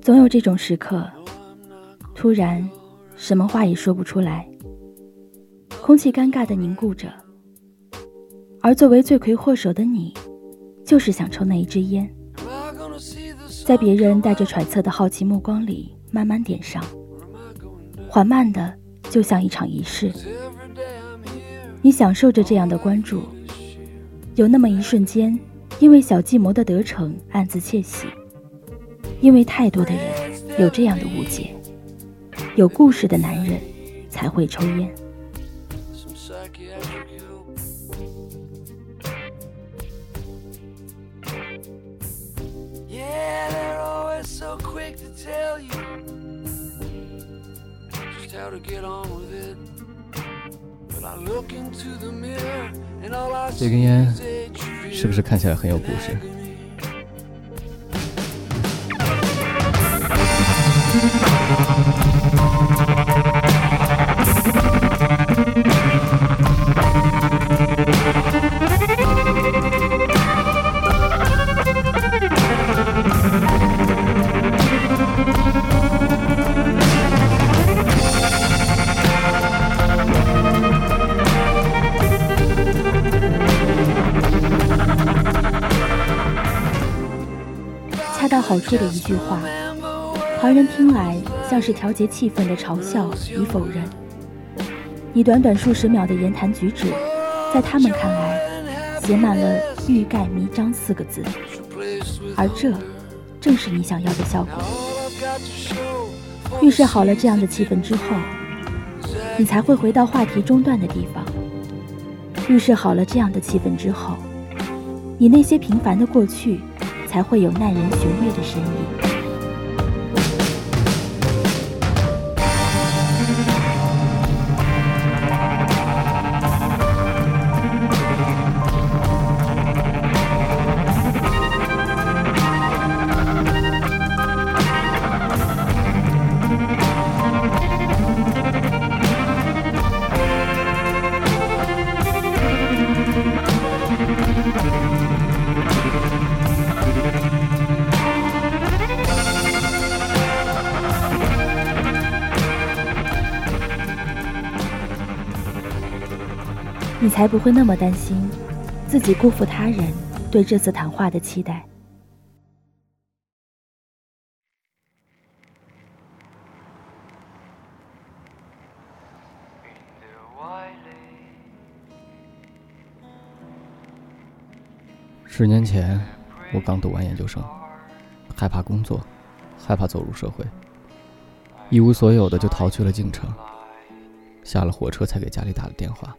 总有这种时刻，突然，什么话也说不出来，空气尴尬的凝固着。而作为罪魁祸首的你，就是想抽那一支烟，在别人带着揣测的好奇目光里慢慢点上，缓慢的，就像一场仪式。你享受着这样的关注，有那么一瞬间。因为小计谋的得逞，暗自窃喜；因为太多的人有这样的误解，有故事的男人才会抽烟。这根烟。是不是看起来很有故事？好处的一句话，旁人听来像是调节气氛的嘲笑与否认。你短短数十秒的言谈举止，在他们看来，写满了“欲盖弥彰”四个字，而这正是你想要的效果。预设好了这样的气氛之后，你才会回到话题中断的地方。预设好了这样的气氛之后，你那些平凡的过去。才会有耐人寻味的身影。才不会那么担心，自己辜负他人对这次谈话的期待。十年前，我刚读完研究生，害怕工作，害怕走入社会，一无所有的就逃去了京城。下了火车才给家里打了电话。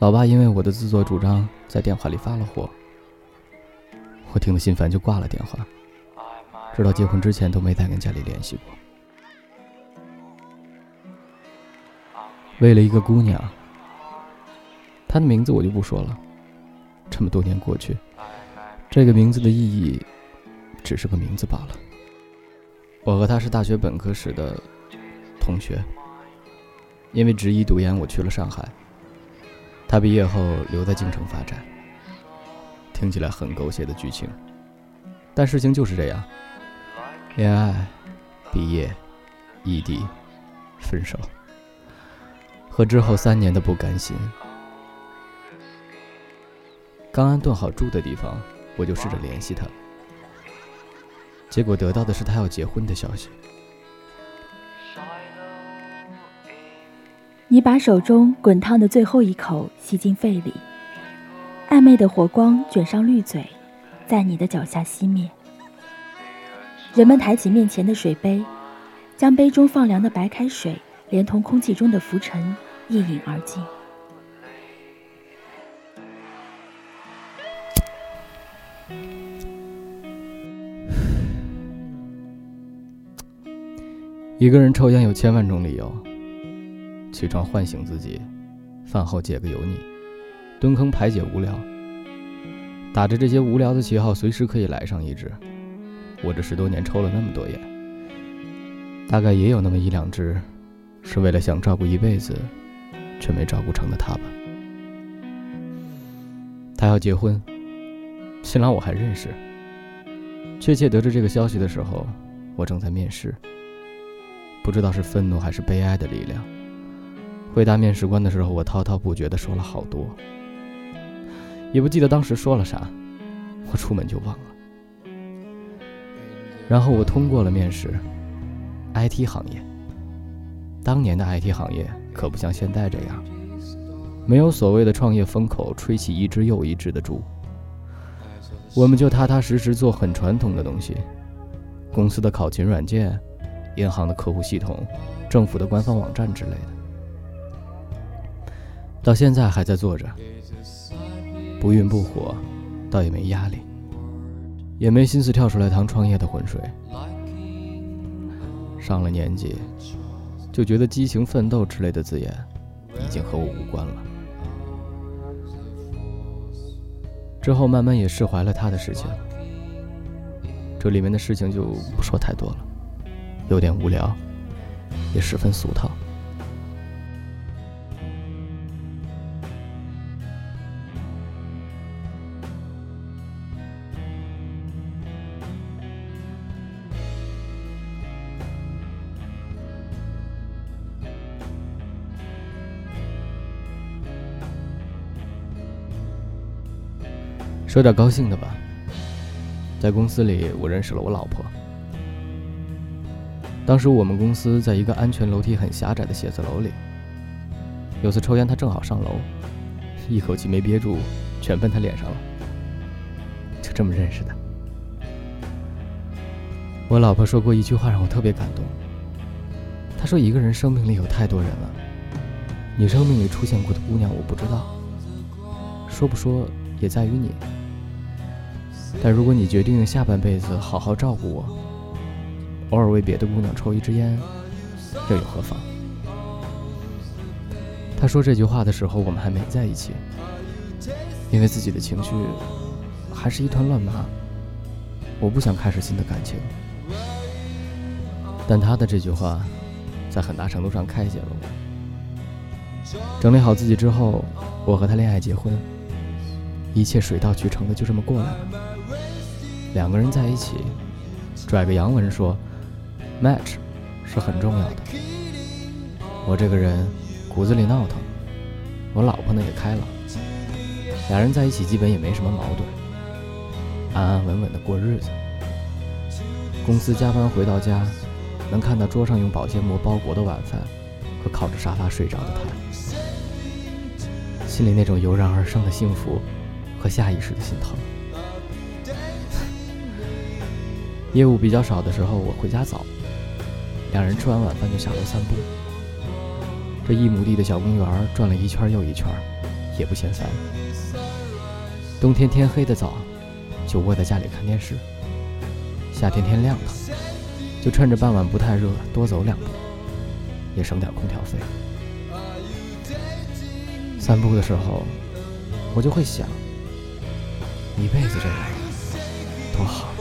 老爸因为我的自作主张，在电话里发了火。我听得心烦，就挂了电话。直到结婚之前都没再跟家里联系过。为了一个姑娘，她的名字我就不说了。这么多年过去，这个名字的意义，只是个名字罢了。我和她是大学本科时的同学，因为执意读研，我去了上海。他毕业后留在京城发展，听起来很狗血的剧情，但事情就是这样：恋爱、毕业、异地、分手，和之后三年的不甘心。刚安顿好住的地方，我就试着联系他，结果得到的是他要结婚的消息。你把手中滚烫的最后一口吸进肺里，暧昧的火光卷上绿嘴，在你的脚下熄灭。人们抬起面前的水杯，将杯中放凉的白开水连同空气中的浮尘一饮而尽。一个人抽烟有千万种理由。起床唤醒自己，饭后解个油腻，蹲坑排解无聊。打着这些无聊的旗号，随时可以来上一支。我这十多年抽了那么多烟，大概也有那么一两支，是为了想照顾一辈子却没照顾成的他吧。他要结婚，新郎我还认识。确切得知这个消息的时候，我正在面试。不知道是愤怒还是悲哀的力量。回答面试官的时候，我滔滔不绝地说了好多，也不记得当时说了啥，我出门就忘了。然后我通过了面试，IT 行业。当年的 IT 行业可不像现在这样，没有所谓的创业风口吹起一只又一只的猪，我们就踏踏实实做很传统的东西，公司的考勤软件，银行的客户系统，政府的官方网站之类的。到现在还在做着，不愠不火，倒也没压力，也没心思跳出来趟创业的浑水。上了年纪，就觉得激情、奋斗之类的字眼已经和我无关了。之后慢慢也释怀了他的事情，这里面的事情就不说太多了，有点无聊，也十分俗套。说点高兴的吧，在公司里我认识了我老婆。当时我们公司在一个安全楼梯很狭窄的写字楼里，有次抽烟，她正好上楼，一口气没憋住，全喷她脸上了，就这么认识的。我老婆说过一句话让我特别感动，她说：“一个人生命里有太多人了，你生命里出现过的姑娘我不知道，说不说也在于你。”但如果你决定下半辈子好好照顾我，偶尔为别的姑娘抽一支烟，又有何妨？他说这句话的时候，我们还没在一起，因为自己的情绪还是一团乱麻，我不想开始新的感情。但他的这句话，在很大程度上开解了我。整理好自己之后，我和他恋爱结婚，一切水到渠成的就这么过来了。两个人在一起，拽个洋文说，match 是很重要的。我这个人骨子里闹腾，我老婆呢也开朗，俩人在一起基本也没什么矛盾，安安稳稳的过日子。公司加班回到家，能看到桌上用保鲜膜包裹的晚饭和靠着沙发睡着的他，心里那种油然而生的幸福和下意识的心疼。业务比较少的时候，我回家早，两人吃完晚饭就下楼散步。这一亩地的小公园转了一圈又一圈，也不嫌烦。冬天天黑的早，就窝在家里看电视；夏天天亮堂，就趁着傍晚不太热多走两步，也省点空调费。散步的时候，我就会想，一辈子这样多好。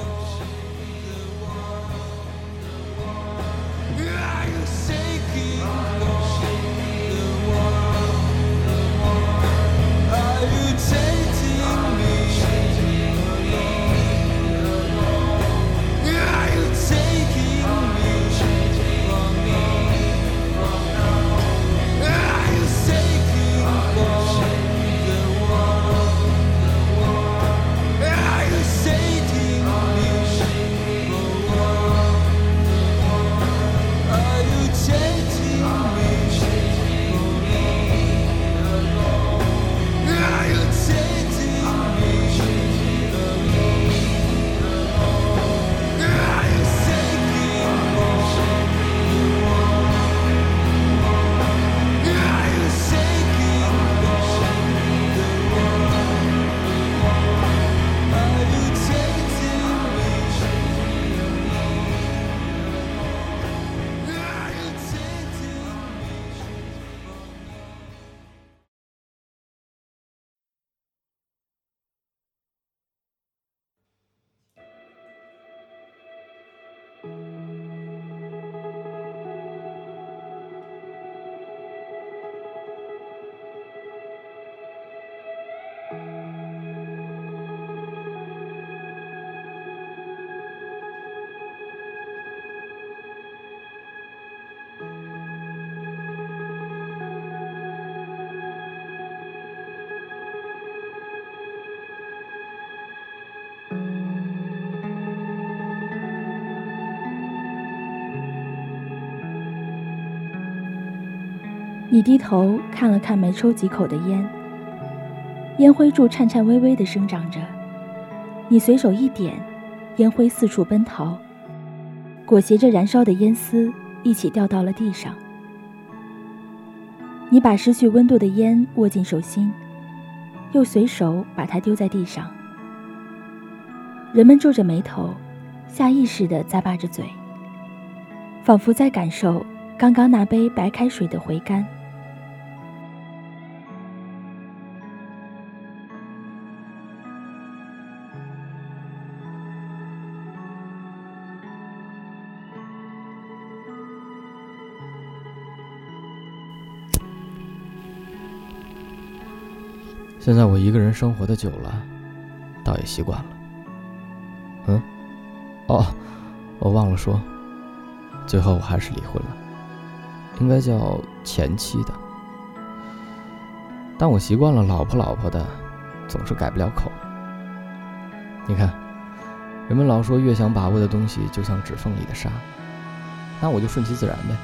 say 你低头看了看没抽几口的烟，烟灰柱颤颤巍巍地生长着。你随手一点，烟灰四处奔逃，裹挟着燃烧的烟丝一起掉到了地上。你把失去温度的烟握进手心，又随手把它丢在地上。人们皱着眉头，下意识地咂巴着嘴，仿佛在感受刚刚那杯白开水的回甘。现在我一个人生活的久了，倒也习惯了。嗯，哦，我忘了说，最后我还是离婚了，应该叫前妻的。但我习惯了老婆老婆的，总是改不了口。你看，人们老说越想把握的东西就像指缝里的沙，那我就顺其自然呗。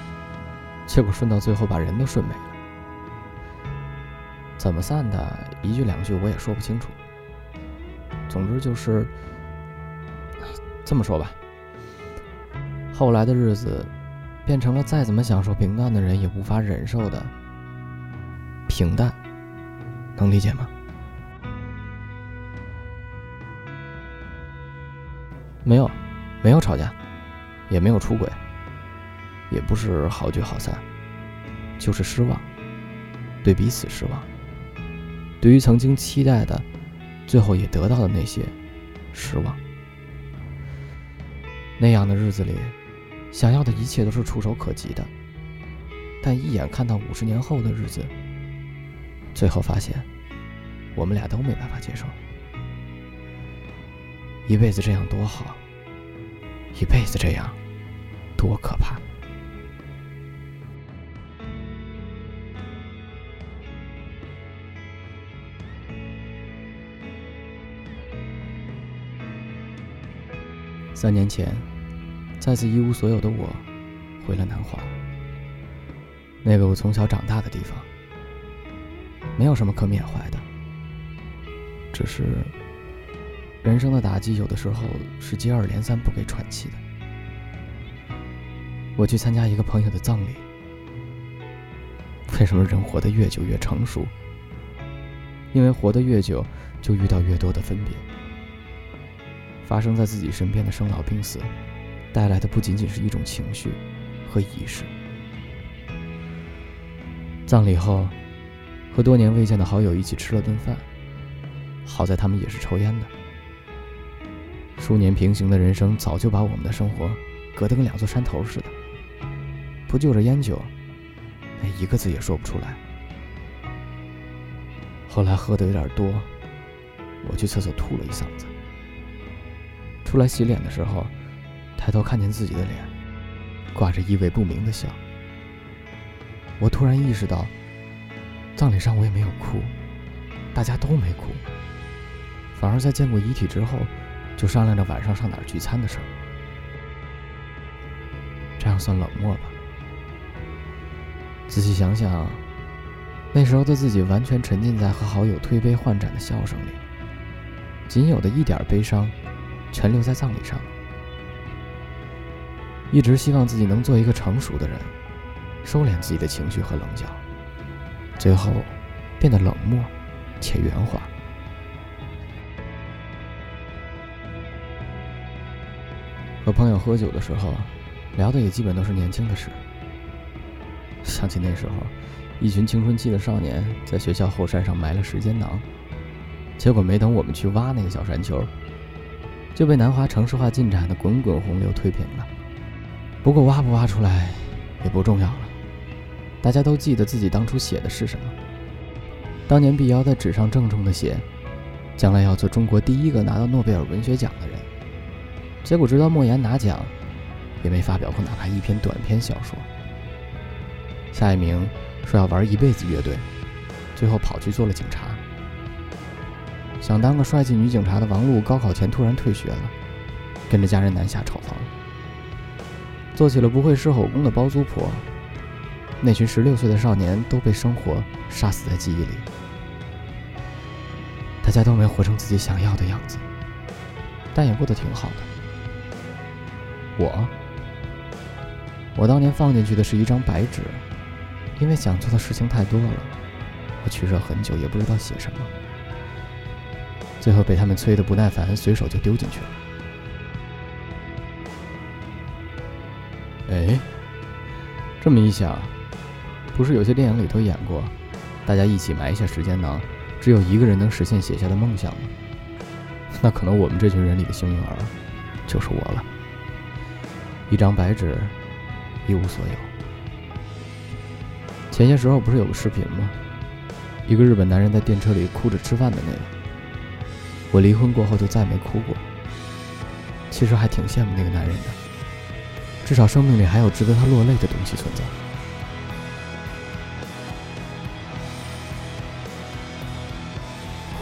结果顺到最后把人都顺没了。怎么散的？一句两句我也说不清楚。总之就是这么说吧。后来的日子，变成了再怎么享受平淡的人也无法忍受的平淡，能理解吗？没有，没有吵架，也没有出轨，也不是好聚好散，就是失望，对彼此失望。对于曾经期待的，最后也得到的那些失望，那样的日子里，想要的一切都是触手可及的，但一眼看到五十年后的日子，最后发现，我们俩都没办法接受。一辈子这样多好，一辈子这样多可怕。三年前，再次一无所有的我，回了南华，那个我从小长大的地方。没有什么可缅怀的，只是人生的打击有的时候是接二连三、不给喘气的。我去参加一个朋友的葬礼，为什么人活得越久越成熟？因为活得越久，就遇到越多的分别。发生在自己身边的生老病死，带来的不仅仅是一种情绪和仪式。葬礼后，和多年未见的好友一起吃了顿饭。好在他们也是抽烟的。数年平行的人生，早就把我们的生活隔得跟两座山头似的。不就着烟酒，连一个字也说不出来。后来喝的有点多，我去厕所吐了一嗓子。出来洗脸的时候，抬头看见自己的脸，挂着意味不明的笑。我突然意识到，葬礼上我也没有哭，大家都没哭，反而在见过遗体之后，就商量着晚上上哪儿聚餐的事儿。这样算冷漠吧？仔细想想，那时候的自己完全沉浸在和好友推杯换盏的笑声里，仅有的一点悲伤。全留在葬礼上。一直希望自己能做一个成熟的人，收敛自己的情绪和棱角，最后变得冷漠且圆滑。和朋友喝酒的时候，聊的也基本都是年轻的事。想起那时候，一群青春期的少年在学校后山上埋了时间囊，结果没等我们去挖那个小山丘。就被南华城市化进展的滚滚洪流推平了。不过挖不挖出来也不重要了，大家都记得自己当初写的是什么。当年毕瑶在纸上郑重地写，将来要做中国第一个拿到诺贝尔文学奖的人。结果直到莫言拿奖，也没发表过哪怕一篇短篇小说。夏一鸣说要玩一辈子乐队，最后跑去做了警察。想当个帅气女警察的王璐，高考前突然退学了，跟着家人南下炒房，做起了不会狮吼功的包租婆。那群十六岁的少年都被生活杀死在记忆里，大家都没活成自己想要的样子，但也过得挺好的。我，我当年放进去的是一张白纸，因为想做的事情太多了，我取舍很久，也不知道写什么，最后被他们催得不耐烦，随手就丢进去了。哎，这么一想。不是有些电影里头演过，大家一起埋下时间囊，只有一个人能实现写下的梦想吗？那可能我们这群人里的幸运儿，就是我了。一张白纸，一无所有。前些时候不是有个视频吗？一个日本男人在电车里哭着吃饭的那个。我离婚过后就再没哭过。其实还挺羡慕那个男人的，至少生命里还有值得他落泪的东西存在。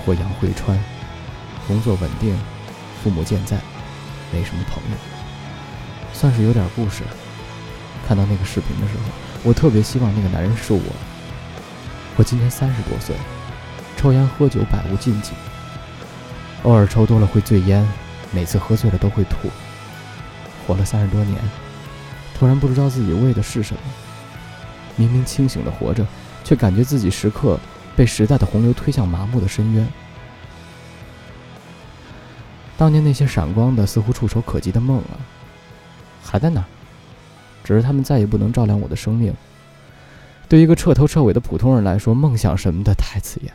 我杨慧川，工作稳定，父母健在，没什么朋友，算是有点故事。看到那个视频的时候，我特别希望那个男人是我。我今年三十多岁，抽烟喝酒百无禁忌，偶尔抽多了会醉烟，每次喝醉了都会吐。活了三十多年，突然不知道自己为的是什么。明明清醒的活着，却感觉自己时刻。被时代的洪流推向麻木的深渊。当年那些闪光的、似乎触手可及的梦啊，还在那儿，只是他们再也不能照亮我的生命。对一个彻头彻尾的普通人来说，梦想什么的太刺眼。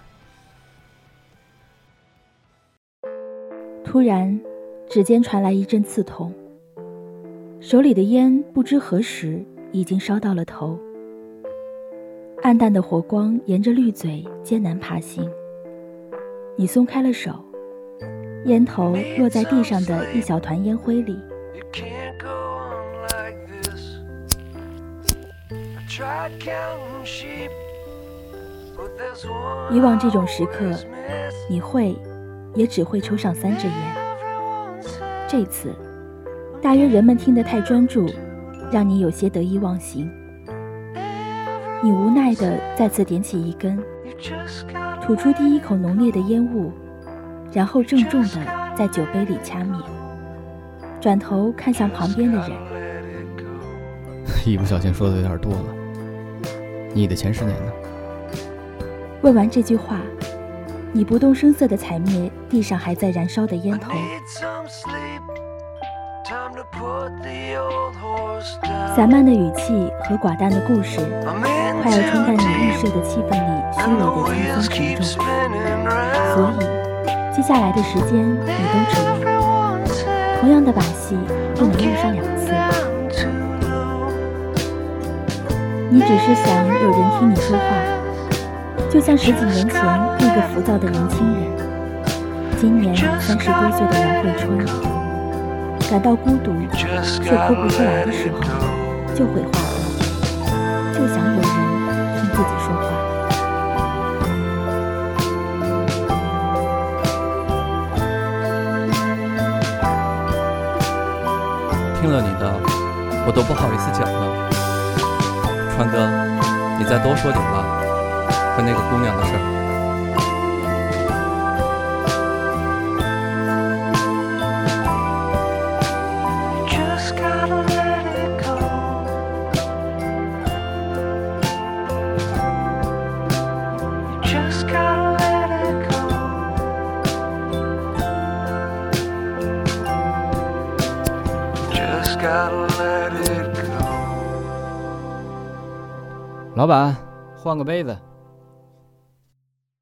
突然，指尖传来一阵刺痛，手里的烟不知何时已经烧到了头。暗淡的火光沿着绿嘴艰难爬行，你松开了手，烟头落在地上的一小团烟灰里。以往这种时刻，你会，也只会抽上三支烟。这次，大约人们听得太专注，让你有些得意忘形。你无奈地再次点起一根，吐出第一口浓烈的烟雾，然后郑重地在酒杯里掐灭。转头看向旁边的人，一不小心说的有点多了。你的前十年呢？问完这句话，你不动声色地踩灭地上还在燃烧的烟头。散漫的语气和寡淡的故事，快要冲淡你预设的气氛里虚伪的轻松沉重。所以，接下来的时间你都只有同样的把戏不能用上两次。你只是想有人听你说话，就像十几年前那个浮躁的年轻人，今年三十多岁的杨慧川。感到孤独却哭不出来的时候，就会画画，就想有人听自己说话。听了你的，我都不好意思讲了。川哥，你再多说点吧，和那个姑娘的事儿。老板，换个杯子。